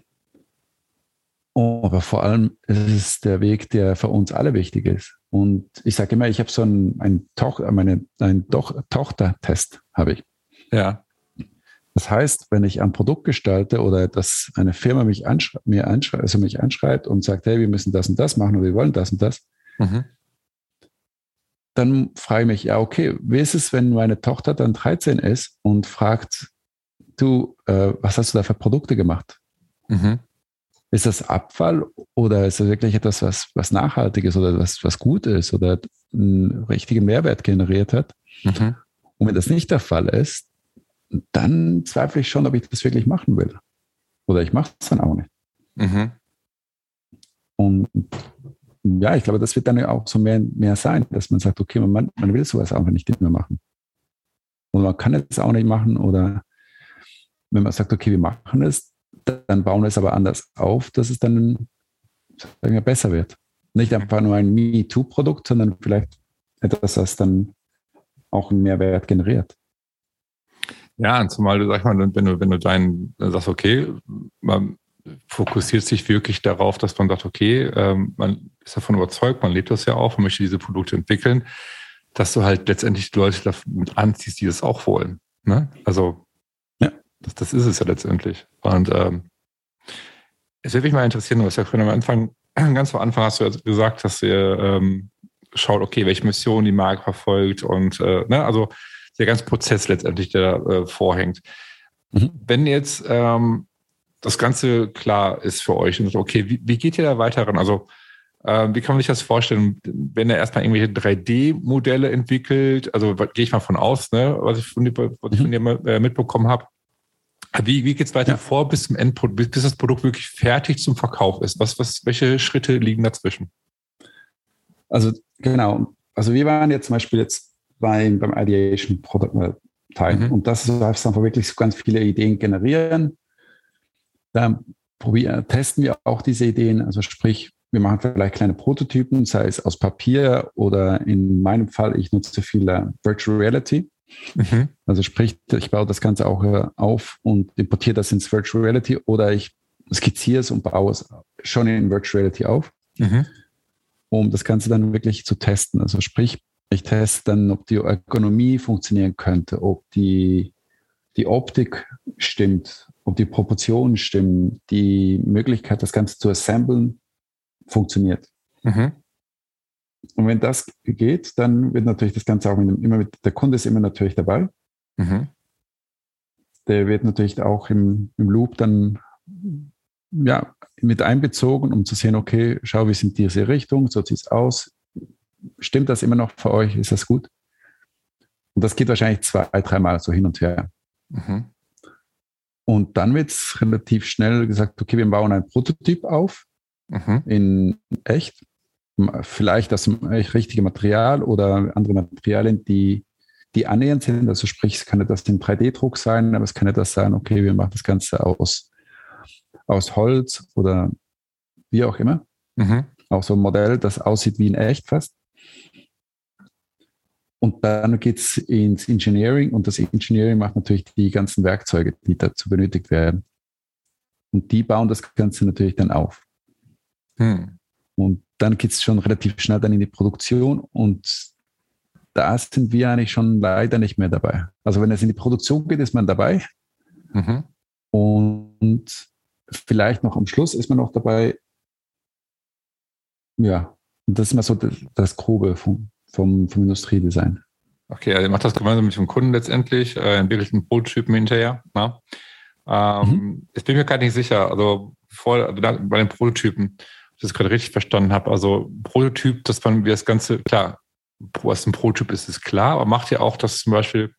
Aber vor allem es ist der Weg, der für uns alle wichtig ist. Und ich sage immer, ich habe so einen, einen, Toch, meine, einen Toch Tochtertest, habe ich. Ja. Das heißt, wenn ich ein Produkt gestalte oder dass eine Firma mich anschreibt, mir anschreibt, also mich anschreibt und sagt, hey, wir müssen das und das machen oder wir wollen das und das, mhm. dann frage ich mich, ja, okay, wie ist es, wenn meine Tochter dann 13 ist und fragt, du, äh, was hast du da für Produkte gemacht? Mhm. Ist das Abfall oder ist das wirklich etwas, was, was nachhaltig ist oder was, was gut ist oder einen richtigen Mehrwert generiert hat? Mhm. Und wenn das nicht der Fall ist, dann zweifle ich schon, ob ich das wirklich machen will. Oder ich mache es dann auch nicht. Mhm. Und ja, ich glaube, das wird dann auch so mehr, mehr sein, dass man sagt, okay, man, man will sowas einfach nicht mehr machen. Und man kann es auch nicht machen. Oder wenn man sagt, okay, wir machen es, dann bauen wir es aber anders auf, dass es dann sagen wir, besser wird. Nicht einfach nur ein Me-Too-Produkt, sondern vielleicht etwas, das dann auch einen Mehrwert generiert. Ja, zumal du sag mal, wenn du, wenn du deinen sagst, okay, man fokussiert sich wirklich darauf, dass man sagt, okay, ähm, man ist davon überzeugt, man lebt das ja auch, man möchte diese Produkte entwickeln, dass du halt letztendlich Leute damit anziehst, die das auch wollen. Ne? Also ja. das, das ist es ja letztendlich. Und ähm, es würde mich mal interessieren, was ja am Anfang, ganz am Anfang hast du ja gesagt, dass ihr ähm, schaut, okay, welche Mission die Marke verfolgt und äh, ne, also der ganze Prozess letztendlich, der äh, vorhängt. Mhm. Wenn jetzt ähm, das Ganze klar ist für euch und okay, wie, wie geht ihr da weiter ran? Also äh, wie kann man sich das vorstellen, wenn er erstmal irgendwelche 3D-Modelle entwickelt, also gehe ich mal von aus, ne, was ich von dir, was ich von dir äh, mitbekommen habe. Wie, wie geht es weiter ja. vor bis zum Endprodukt, bis, bis das Produkt wirklich fertig zum Verkauf ist? Was, was, welche Schritte liegen dazwischen? Also genau, also wir waren jetzt zum Beispiel jetzt beim, beim Ideation Teil. Mhm. Und das heißt einfach wirklich so ganz viele Ideen generieren. Dann probieren, testen wir auch diese Ideen. Also sprich, wir machen vielleicht kleine Prototypen, sei es aus Papier oder in meinem Fall, ich nutze viel äh, Virtual Reality. Mhm. Also sprich, ich baue das Ganze auch äh, auf und importiere das ins Virtual Reality oder ich skizziere es und baue es schon in Virtual Reality auf, mhm. um das Ganze dann wirklich zu testen. Also sprich, ich teste dann, ob die Ergonomie funktionieren könnte, ob die, die Optik stimmt, ob die Proportionen stimmen, die Möglichkeit, das Ganze zu assemblen, funktioniert. Mhm. Und wenn das geht, dann wird natürlich das Ganze auch mit, immer mit, der Kunde ist immer natürlich dabei. Mhm. Der wird natürlich auch im, im Loop dann ja, mit einbezogen, um zu sehen, okay, schau, wir sind diese Richtung, so sieht es aus, stimmt das immer noch für euch? Ist das gut? Und das geht wahrscheinlich zwei, dreimal so hin und her. Mhm. Und dann wird es relativ schnell gesagt, okay, wir bauen ein Prototyp auf mhm. in echt. Vielleicht das richtige Material oder andere Materialien, die, die annähernd sind. Also sprich, es kann das ein 3D-Druck sein, aber es kann das sein, okay, wir machen das Ganze aus, aus Holz oder wie auch immer. Mhm. Auch so ein Modell, das aussieht wie in echt fast. Und dann geht es ins Engineering und das Engineering macht natürlich die ganzen Werkzeuge, die dazu benötigt werden. Und die bauen das Ganze natürlich dann auf. Hm. Und dann geht es schon relativ schnell dann in die Produktion und da sind wir eigentlich schon leider nicht mehr dabei. Also wenn es in die Produktion geht, ist man dabei. Mhm. Und vielleicht noch am Schluss ist man noch dabei. Ja, und das ist mal so das, das Grobe vom, vom, vom Industriedesign. Okay, also ihr macht das gemeinsam mit dem Kunden letztendlich, äh, entwickelt einen Prototypen hinterher. Ne? Ähm, mhm. Ich bin mir gar nicht sicher, also vor, also bei den Prototypen, ob ich das gerade richtig verstanden habe. Also Prototyp, dass man wie das Ganze, klar, was ein Prototyp ist, ist klar, aber macht ja auch das zum Beispiel,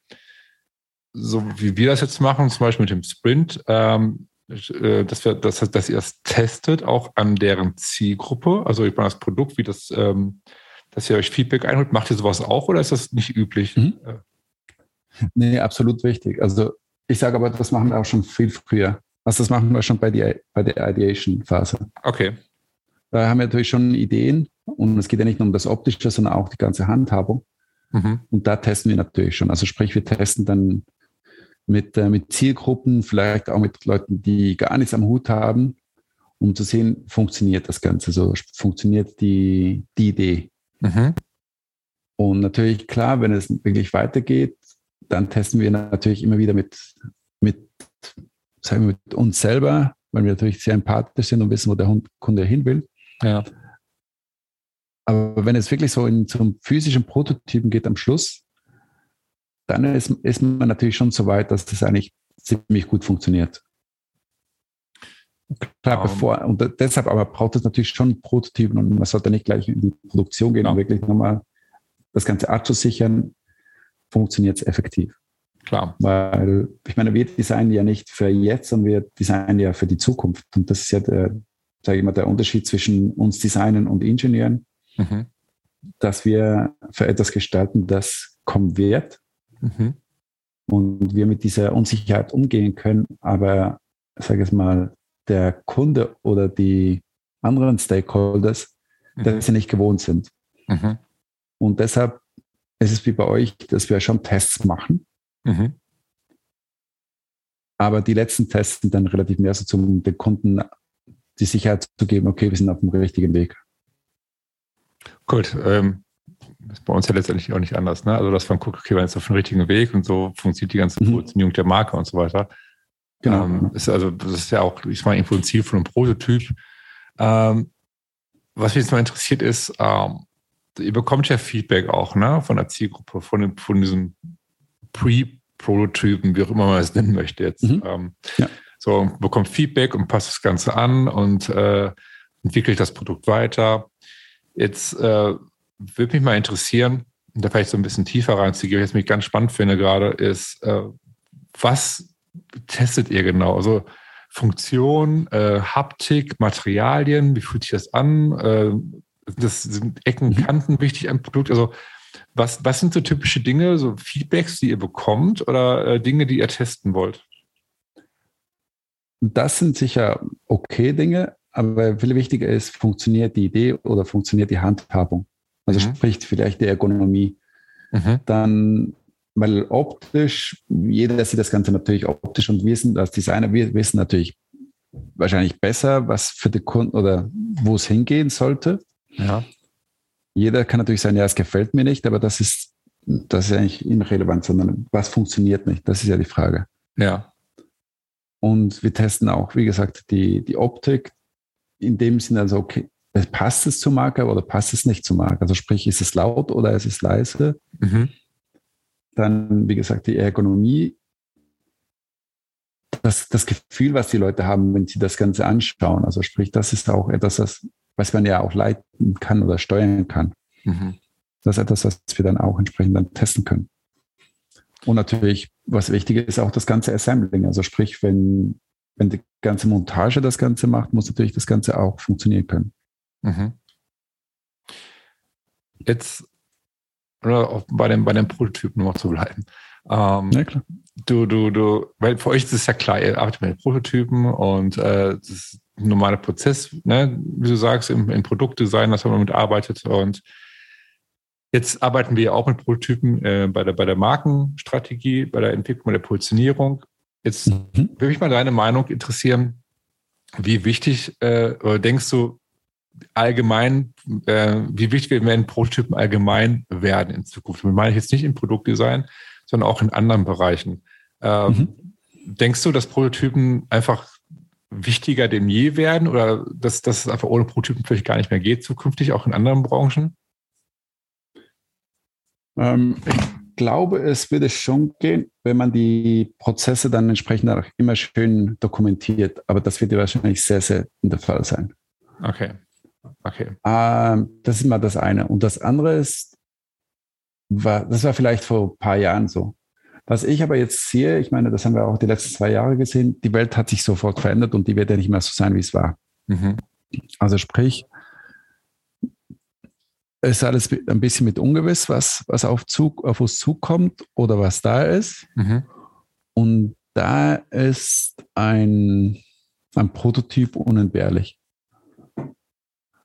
so wie wir das jetzt machen, zum Beispiel mit dem Sprint, ähm, äh, dass, wir, dass, dass ihr das testet, auch an deren Zielgruppe, also ich meine das Produkt, wie das, ähm, dass ihr euch Feedback einholt, macht ihr sowas auch oder ist das nicht üblich? Mhm. Nee, absolut wichtig. Also ich sage aber, das machen wir auch schon viel früher. Also das machen wir schon bei, die, bei der Ideation-Phase. Okay. Da haben wir natürlich schon Ideen und es geht ja nicht nur um das Optische, sondern auch die ganze Handhabung. Mhm. Und da testen wir natürlich schon. Also sprich, wir testen dann mit, äh, mit Zielgruppen, vielleicht auch mit Leuten, die gar nichts am Hut haben, um zu sehen, funktioniert das Ganze so, funktioniert die, die Idee. Mhm. Und natürlich, klar, wenn es wirklich weitergeht, dann testen wir natürlich immer wieder mit, mit, sagen wir, mit uns selber, weil wir natürlich sehr empathisch sind und wissen, wo der Kunde hin will. Ja. Aber wenn es wirklich so in zum physischen Prototypen geht am Schluss, dann ist, ist man natürlich schon so weit, dass das eigentlich ziemlich gut funktioniert. Klar, um, ähm. bevor, und deshalb aber braucht es natürlich schon Prototypen und man sollte nicht gleich in die Produktion gehen, um wirklich nochmal das Ganze abzusichern, funktioniert es effektiv. Klar. Weil, ich meine, wir designen ja nicht für jetzt, sondern wir designen ja für die Zukunft. Und das ist ja der, sage ich mal, der Unterschied zwischen uns Designen und Ingenieuren, mhm. dass wir für etwas gestalten, das kommen wird mhm. und wir mit dieser Unsicherheit umgehen können, aber, sage ich mal, der Kunde oder die anderen Stakeholders mhm. das sie nicht gewohnt sind. Mhm. Und deshalb ist es wie bei euch, dass wir schon Tests machen. Mhm. Aber die letzten Tests sind dann relativ mehr so zum den Kunden die Sicherheit zu geben, okay, wir sind auf dem richtigen Weg. Gut, ähm, ist bei uns ja letztendlich auch nicht anders. Ne? Also, dass man guckt, okay, man ist auf dem richtigen Weg und so funktioniert die ganze mhm. Positionierung der Marke und so weiter. Genau. Ähm, ist also, das ist ja auch, ich meine, irgendwo ein Ziel von einem Prototyp. Ähm, was mich jetzt mal interessiert ist, ähm, ihr bekommt ja Feedback auch ne, von der Zielgruppe, von, dem, von diesem Pre-Prototypen, wie auch immer man es nennen möchte jetzt. Mhm. Ähm, ja. So, bekommt Feedback und passt das Ganze an und äh, entwickelt das Produkt weiter. Jetzt äh, würde mich mal interessieren, da vielleicht so ein bisschen tiefer reinzugehen, was ich mich ganz spannend finde gerade, ist, äh, was testet ihr genau? Also Funktion, äh, Haptik, Materialien, wie fühlt sich das an? Äh, das sind Ecken, mhm. Kanten wichtig am Produkt. Also was, was sind so typische Dinge, so Feedbacks, die ihr bekommt oder äh, Dinge, die ihr testen wollt? Das sind sicher okay Dinge, aber viel wichtiger ist, funktioniert die Idee oder funktioniert die Handhabung? Also mhm. spricht vielleicht die Ergonomie. Mhm. Dann weil optisch, jeder sieht das Ganze natürlich optisch und wir sind als Designer, wir wissen natürlich wahrscheinlich besser, was für den Kunden oder wo es hingehen sollte. Ja. Jeder kann natürlich sagen, ja, es gefällt mir nicht, aber das ist, das ist eigentlich irrelevant, sondern was funktioniert nicht? Das ist ja die Frage. Ja. Und wir testen auch, wie gesagt, die, die Optik in dem Sinne, also okay, passt es zur Marke oder passt es nicht zur Marke? Also sprich, ist es laut oder ist es leise? Mhm. Dann, wie gesagt, die Ergonomie, das, das Gefühl, was die Leute haben, wenn sie das Ganze anschauen. Also sprich, das ist auch etwas, das, was man ja auch leiten kann oder steuern kann. Mhm. Das ist etwas, was wir dann auch entsprechend dann testen können. Und natürlich, was wichtig ist, auch das ganze Assembling. Also sprich, wenn, wenn die ganze Montage das Ganze macht, muss natürlich das Ganze auch funktionieren können. Mhm. Jetzt oder auch bei dem, bei dem Prototypen noch zu bleiben. Ähm, ja, klar. Du, du, du, weil für euch ist es ja klar, ihr arbeitet mit Prototypen und äh, das ist ein normaler Prozess, ne? wie du sagst, im, im Produktdesign, dass man damit arbeitet. Und jetzt arbeiten wir ja auch mit Prototypen äh, bei, der, bei der Markenstrategie, bei der Entwicklung der Positionierung. Jetzt mhm. würde mich mal deine Meinung interessieren. Wie wichtig äh, denkst du allgemein, äh, wie wichtig werden Prototypen allgemein werden in Zukunft? Das meine ich jetzt nicht im Produktdesign, sondern auch in anderen Bereichen. Ähm, mhm. Denkst du, dass Prototypen einfach wichtiger denn je werden oder dass, dass es einfach ohne Prototypen vielleicht gar nicht mehr geht zukünftig, auch in anderen Branchen? Ähm, ich glaube, es würde schon gehen, wenn man die Prozesse dann entsprechend auch immer schön dokumentiert. Aber das wird ja wahrscheinlich sehr, sehr der Fall sein. Okay. Okay. Ähm, das ist mal das eine. Und das andere ist, war, das war vielleicht vor ein paar Jahren so. Was ich aber jetzt sehe, ich meine, das haben wir auch die letzten zwei Jahre gesehen, die Welt hat sich sofort verändert und die wird ja nicht mehr so sein, wie es war. Mhm. Also sprich, es ist alles ein bisschen mit ungewiss, was, was auf, Zug, auf uns zukommt oder was da ist. Mhm. Und da ist ein, ein Prototyp unentbehrlich.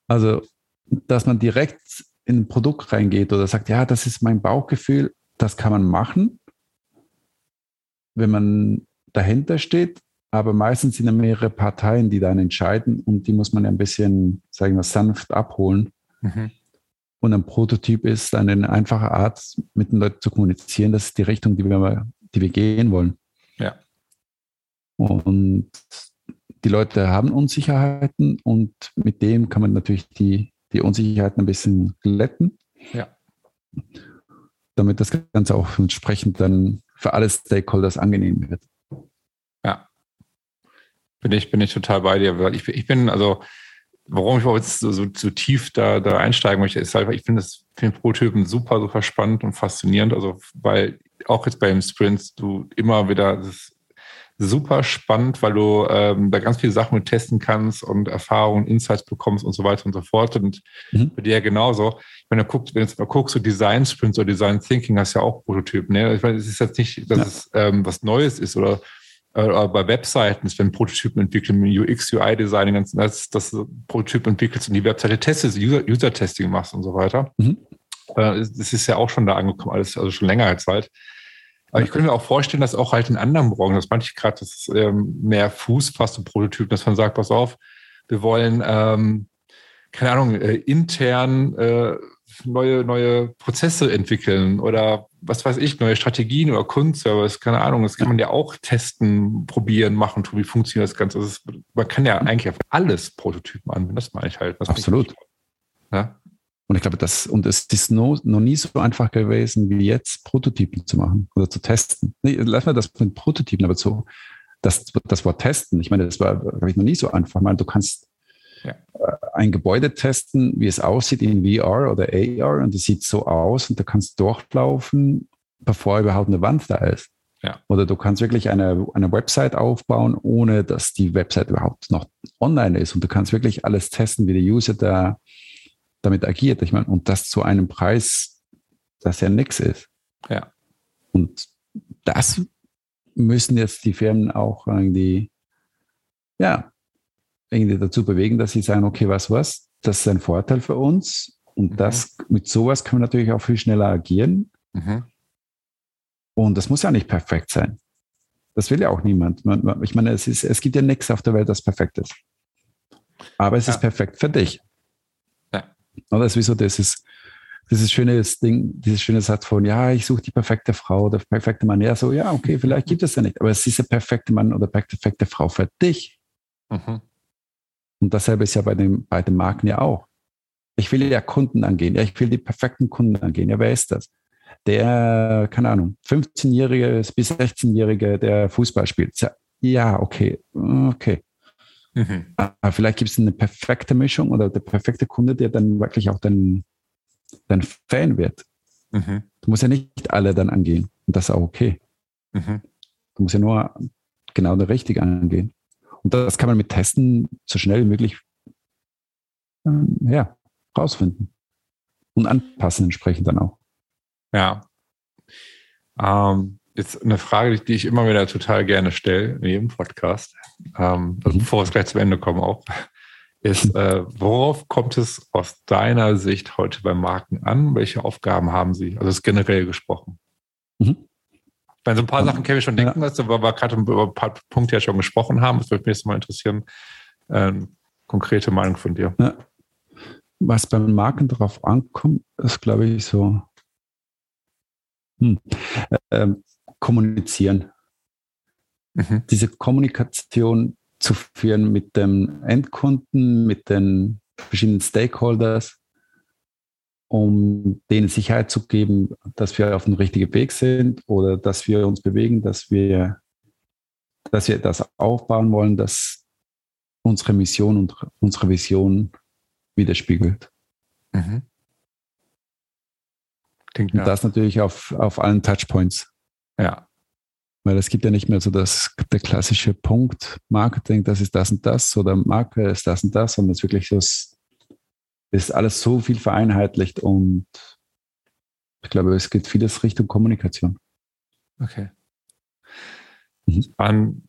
Also, dass man direkt in ein Produkt reingeht oder sagt, ja, das ist mein Bauchgefühl, das kann man machen, wenn man dahinter steht. Aber meistens sind ja mehrere Parteien, die dann entscheiden und die muss man ja ein bisschen, sagen wir, sanft abholen. Mhm. Und ein Prototyp ist eine einfache Art, mit den Leuten zu kommunizieren. Das ist die Richtung, die wir, die wir gehen wollen. Ja. Und die Leute haben Unsicherheiten und mit dem kann man natürlich die, die Unsicherheiten ein bisschen glätten. Ja. Damit das Ganze auch entsprechend dann für alle Stakeholders angenehm wird. Ja. Bin ich, bin ich total bei dir. Ich, ich bin, also warum ich jetzt so, so, so, tief da, da einsteigen möchte, ist halt, ich finde das für den Prototypen super, super spannend und faszinierend. Also, weil auch jetzt beim Sprint du immer wieder, das super spannend, weil du ähm, da ganz viele Sachen mit testen kannst und Erfahrungen, Insights bekommst und so weiter und so fort. Und mhm. bei dir genauso. Wenn du guckst, wenn du jetzt mal guckst, so Design Sprints oder Design Thinking hast ja auch Prototypen. Ne? Ich meine, es ist jetzt nicht, dass ja. es ähm, was Neues ist oder äh, bei Webseiten, wenn Prototypen entwickeln, UX, UI-Design, dass, dass Prototypen entwickelst und die Webseite testest, User-Testing machst und so weiter. Mhm. Äh, das ist ja auch schon da angekommen, alles, also schon länger als halt. Aber ich könnte mir auch vorstellen, dass auch halt in anderen Branchen, das meinte ich gerade, dass es ähm, mehr Fuß fasst und Prototypen, dass man sagt, pass auf, wir wollen, ähm, keine Ahnung, äh, intern äh, neue, neue Prozesse entwickeln oder was weiß ich, neue Strategien oder Kundenservice, keine Ahnung, das kann man ja auch testen, probieren, machen, tun, wie funktioniert das Ganze. Das ist, man kann ja eigentlich auf alles Prototypen anwenden, das meine ich halt. Absolut. Ja? Und ich glaube, das, und es ist no, noch nie so einfach gewesen, wie jetzt Prototypen zu machen oder zu testen. Nee, lass mal das mit Prototypen, aber so, das, das Wort testen, ich meine, das war, glaube ich, noch nie so einfach. Ich meine, du kannst ja. Äh, ein Gebäude testen, wie es aussieht in VR oder AR und es sieht so aus und du kannst durchlaufen, bevor überhaupt eine Wand da ist. Ja. Oder du kannst wirklich eine, eine Website aufbauen, ohne dass die Website überhaupt noch online ist. Und du kannst wirklich alles testen, wie der User da damit agiert. Ich meine, und das zu einem Preis, das ja nichts ist. Ja. Und das müssen jetzt die Firmen auch irgendwie, ja, irgendwie dazu bewegen, dass sie sagen, okay, was, was, das ist ein Vorteil für uns. Und mhm. das, mit sowas können wir natürlich auch viel schneller agieren. Mhm. Und das muss ja nicht perfekt sein. Das will ja auch niemand. Ich meine, es, ist, es gibt ja nichts auf der Welt, das perfekt ist. Aber es ja. ist perfekt für dich. Das ist wie so dieses, dieses schöne Ding, dieses schöne Satz von, ja, ich suche die perfekte Frau oder perfekte Mann. Ja, so, ja, okay, vielleicht gibt es ja nicht, aber es ist der perfekte Mann oder perfekte Frau für dich. Mhm. Und dasselbe ist ja bei den, bei den Marken ja auch. Ich will ja Kunden angehen. Ja, ich will die perfekten Kunden angehen. Ja, wer ist das? Der, keine Ahnung, 15-Jährige bis 16-Jährige, der Fußball spielt. Ja, okay, okay. Mhm. Aber vielleicht gibt es eine perfekte Mischung oder der perfekte Kunde, der dann wirklich auch dein, dein Fan wird. Mhm. Du musst ja nicht alle dann angehen. Und das ist auch okay. Mhm. Du musst ja nur genau der Richtige angehen. Und das kann man mit Testen so schnell wie möglich ähm, ja, rausfinden. Und anpassen entsprechend dann auch. Ja. Ähm, Jetzt eine Frage, die ich immer wieder total gerne stelle in jedem Podcast, ähm, also bevor wir gleich zum Ende kommen auch, ist, äh, worauf kommt es aus deiner Sicht heute bei Marken an? Welche Aufgaben haben sie? Also ist generell gesprochen. Mhm. Bei so ein paar Sachen können wir schon denken, ja. weil wir gerade über ein paar Punkte ja schon gesprochen haben. Das würde mich jetzt mal interessieren. Ähm, konkrete Meinung von dir. Ja. Was beim Marken darauf ankommt, ist, glaube ich, so hm, äh, kommunizieren. Mhm. Diese Kommunikation zu führen mit dem Endkunden, mit den verschiedenen Stakeholders, um denen Sicherheit zu geben, dass wir auf dem richtigen Weg sind oder dass wir uns bewegen, dass wir, dass wir das aufbauen wollen, dass unsere Mission und unsere Vision widerspiegelt. Mhm. und das natürlich auf, auf allen Touchpoints. Ja. Weil es gibt ja nicht mehr so das, der klassische Punkt, Marketing, das ist das und das oder Marke ist das und das, sondern es ist wirklich so, es ist alles so viel vereinheitlicht und ich glaube, es geht vieles Richtung Kommunikation. Okay. Mhm. Waren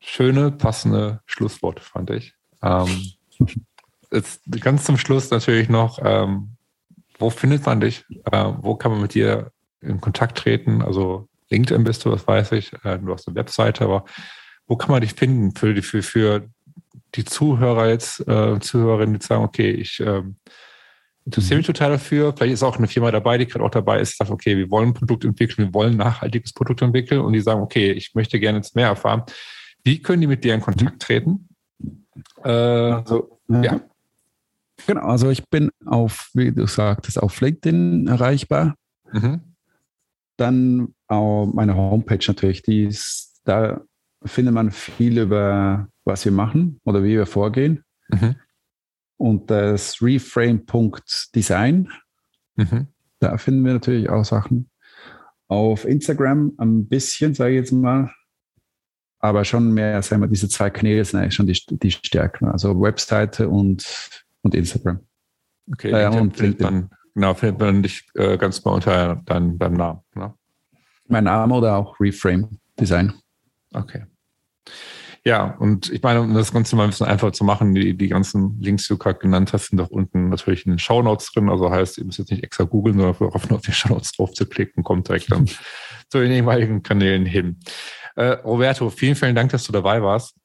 schöne, passende Schlussworte, fand ich. Ähm, jetzt ganz zum Schluss natürlich noch, ähm, wo findet man dich? Äh, wo kann man mit dir in Kontakt treten? Also LinkedIn bist du, das weiß ich. Äh, du hast eine Webseite, aber wo kann man dich finden für die, für, für die Zuhörer jetzt, äh, Zuhörerinnen, die sagen, okay, ich äh, interessiere mich total dafür. Vielleicht ist auch eine Firma dabei, die gerade auch dabei ist, sagt, okay, wir wollen ein Produkt entwickeln, wir wollen ein nachhaltiges Produkt entwickeln und die sagen, okay, ich möchte gerne jetzt mehr erfahren. Wie können die mit dir in Kontakt treten? Äh, also, ja. Genau, also ich bin auf, wie du sagtest, auf LinkedIn erreichbar. Mhm. Dann auch meine Homepage natürlich, die ist, da findet man viel über was wir machen oder wie wir vorgehen. Mhm. Und das Reframe.design, mhm. da finden wir natürlich auch Sachen. Auf Instagram ein bisschen, sage ich jetzt mal, aber schon mehr, sagen wir, diese zwei Kanäle sind eigentlich schon die, die Stärken, also Webseite und, und Instagram. Okay, äh, und man, genau, findet man dich äh, ganz mal unter deinem, deinem Namen. Ne? Mein Name oder auch Reframe Design. Okay. Ja, und ich meine, um das Ganze mal ein bisschen einfacher zu machen, die, die ganzen Links, die du gerade genannt hast, sind doch unten natürlich in den Shownotes drin. Also heißt, ihr müsst jetzt nicht extra googeln, sondern auf, auf die Shownotes drauf zu klicken, kommt direkt dann zu den jeweiligen Kanälen hin. Äh, Roberto, vielen, vielen Dank, dass du dabei warst.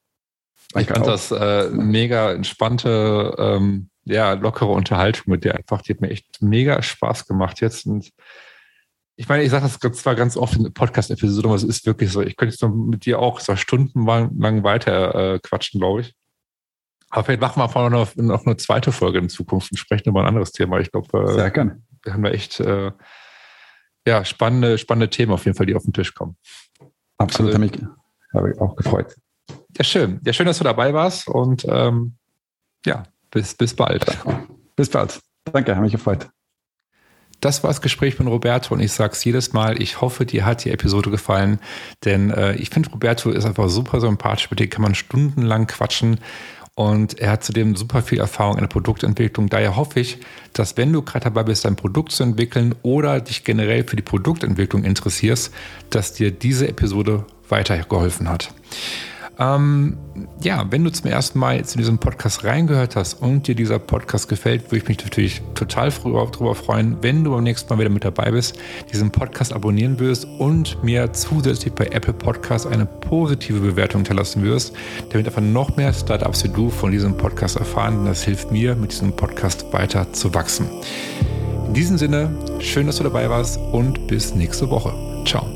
Ich fand auch. das äh, mega entspannte, ähm, ja, lockere Unterhaltung mit dir einfach. Die hat mir echt mega Spaß gemacht jetzt. Und ich meine, ich sage das zwar ganz oft in Podcast-Episoden, aber es ist wirklich so. Ich könnte jetzt noch mit dir auch so stundenlang weiter äh, quatschen, glaube ich. Aber vielleicht machen wir vorher noch, noch eine zweite Folge in Zukunft und sprechen über ein anderes Thema. Ich glaube, äh, Sehr gerne. wir haben da echt äh, ja, spannende, spannende Themen auf jeden Fall, die auf den Tisch kommen. Absolut, also, habe, mich, habe ich auch gefreut. Ja, schön. Ja, schön, dass du dabei warst und ähm, ja, bis, bis bald. Bis bald. Danke, habe mich gefreut. Das war das Gespräch mit Roberto und ich sage es jedes Mal, ich hoffe, dir hat die Episode gefallen, denn äh, ich finde, Roberto ist einfach super sympathisch, mit dem kann man stundenlang quatschen und er hat zudem super viel Erfahrung in der Produktentwicklung. Daher hoffe ich, dass wenn du gerade dabei bist, dein Produkt zu entwickeln oder dich generell für die Produktentwicklung interessierst, dass dir diese Episode weitergeholfen hat. Ähm, ja, wenn du zum ersten Mal zu diesem Podcast reingehört hast und dir dieser Podcast gefällt, würde ich mich natürlich total darüber freuen, wenn du beim nächsten Mal wieder mit dabei bist, diesen Podcast abonnieren wirst und mir zusätzlich bei Apple Podcasts eine positive Bewertung hinterlassen wirst, damit einfach noch mehr Startups wie du von diesem Podcast erfahren. Und das hilft mir, mit diesem Podcast weiter zu wachsen. In diesem Sinne, schön, dass du dabei warst und bis nächste Woche. Ciao.